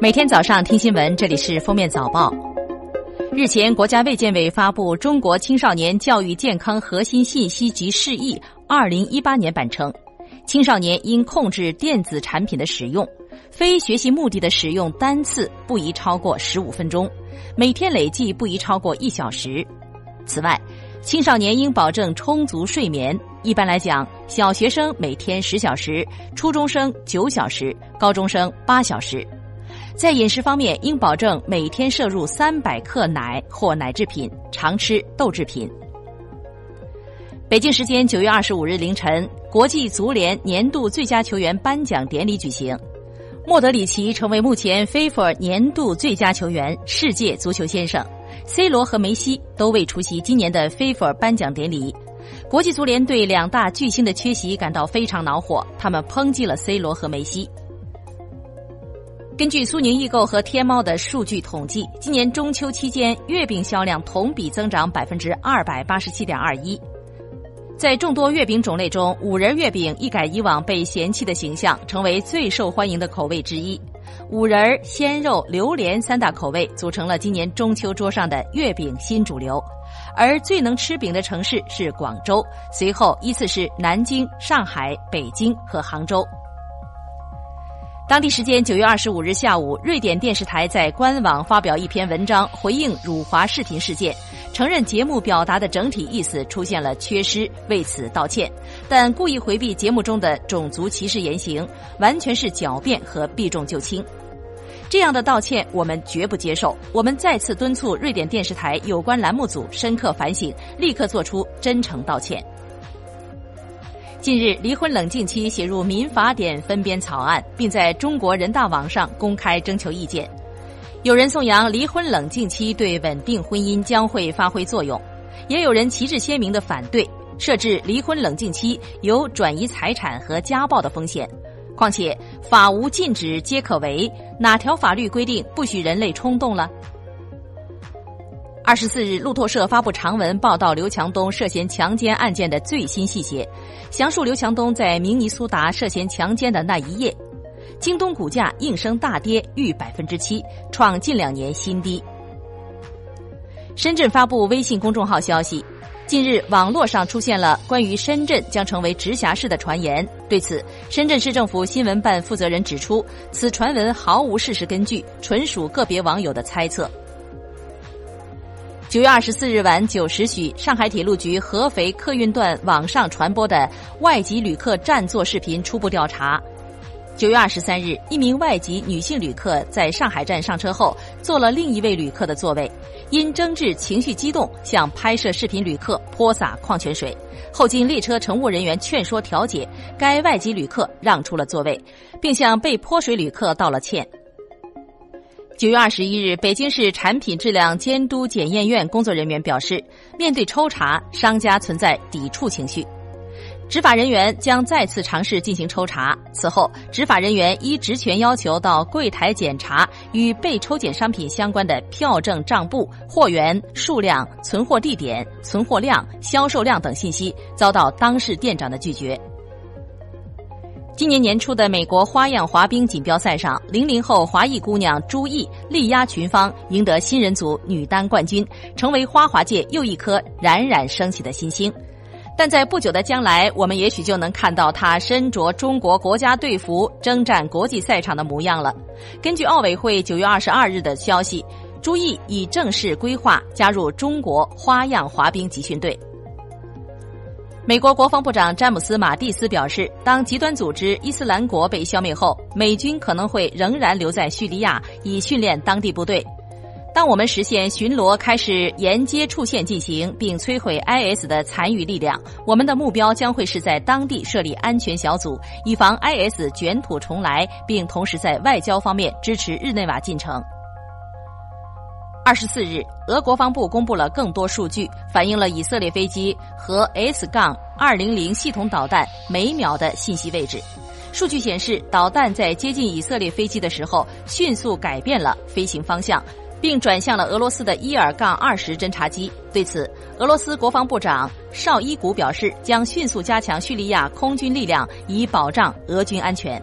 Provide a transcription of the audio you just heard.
每天早上听新闻，这里是封面早报。日前，国家卫健委发布《中国青少年教育健康核心信息及示意（二零一八年版）》称，青少年应控制电子产品的使用，非学习目的的使用单次不宜超过十五分钟，每天累计不宜超过一小时。此外，青少年应保证充足睡眠。一般来讲，小学生每天十小时，初中生九小时，高中生八小时。在饮食方面，应保证每天摄入三百克奶或奶制品，常吃豆制品。北京时间九月二十五日凌晨，国际足联年度最佳球员颁奖典礼举行，莫德里奇成为目前 FIFA 年度最佳球员、世界足球先生，C 罗和梅西都未出席今年的 FIFA 颁奖典礼。国际足联对两大巨星的缺席感到非常恼火，他们抨击了 C 罗和梅西。根据苏宁易购和天猫的数据统计，今年中秋期间月饼销量同比增长百分之二百八十七点二一。在众多月饼种类中，五仁月饼一改以往被嫌弃的形象，成为最受欢迎的口味之一。五仁、鲜肉、榴莲三大口味组成了今年中秋桌上的月饼新主流。而最能吃饼的城市是广州，随后依次是南京、上海、北京和杭州。当地时间九月二十五日下午，瑞典电视台在官网发表一篇文章，回应辱华视频事件，承认节目表达的整体意思出现了缺失，为此道歉，但故意回避节目中的种族歧视言行，完全是狡辩和避重就轻。这样的道歉我们绝不接受，我们再次敦促瑞典电视台有关栏目组深刻反省，立刻做出真诚道歉。近日，离婚冷静期写入民法典分编草案，并在中国人大网上公开征求意见。有人颂扬离婚冷静期对稳定婚姻将会发挥作用，也有人旗帜鲜明的反对设置离婚冷静期，有转移财产和家暴的风险。况且法无禁止皆可为，哪条法律规定不许人类冲动了？二十四日，路透社发布长文报道刘强东涉嫌强奸案件的最新细节，详述刘强东在明尼苏达涉嫌强奸的那一夜。京东股价应声大跌逾百分之七，创近两年新低。深圳发布微信公众号消息，近日网络上出现了关于深圳将成为直辖市的传言。对此，深圳市政府新闻办负责人指出，此传闻毫无事实根据，纯属个别网友的猜测。九月二十四日晚九时许，上海铁路局合肥客运段网上传播的外籍旅客占座视频初步调查。九月二十三日，一名外籍女性旅客在上海站上车后，坐了另一位旅客的座位，因争执情绪激动，向拍摄视频旅客泼洒矿泉水。后经列车乘务人员劝说调解，该外籍旅客让出了座位，并向被泼水旅客道了歉。九月二十一日，北京市产品质量监督检验院工作人员表示，面对抽查，商家存在抵触情绪，执法人员将再次尝试进行抽查。此后，执法人员依职权要求到柜台检查与被抽检商品相关的票证、账簿、货源数量、存货地点、存货量、销售量等信息，遭到当事店长的拒绝。今年年初的美国花样滑冰锦标赛上，零零后华裔姑娘朱毅力压群芳，赢得新人组女单冠军，成为花滑界又一颗冉冉升起的新星。但在不久的将来，我们也许就能看到她身着中国国家队服征战国际赛场的模样了。根据奥委会九月二十二日的消息，朱毅已正式规划加入中国花样滑冰集训队。美国国防部长詹姆斯·马蒂斯表示，当极端组织伊斯兰国被消灭后，美军可能会仍然留在叙利亚以训练当地部队。当我们实现巡逻开始沿接触线进行，并摧毁 IS 的残余力量，我们的目标将会是在当地设立安全小组，以防 IS 卷土重来，并同时在外交方面支持日内瓦进程。二十四日，俄国防部公布了更多数据，反映了以色列飞机和 S- 杠二零零系统导弹每秒的信息位置。数据显示，导弹在接近以色列飞机的时候，迅速改变了飞行方向，并转向了俄罗斯的伊尔杠二十侦察机。对此，俄罗斯国防部长绍伊古表示，将迅速加强叙利亚空军力量，以保障俄军安全。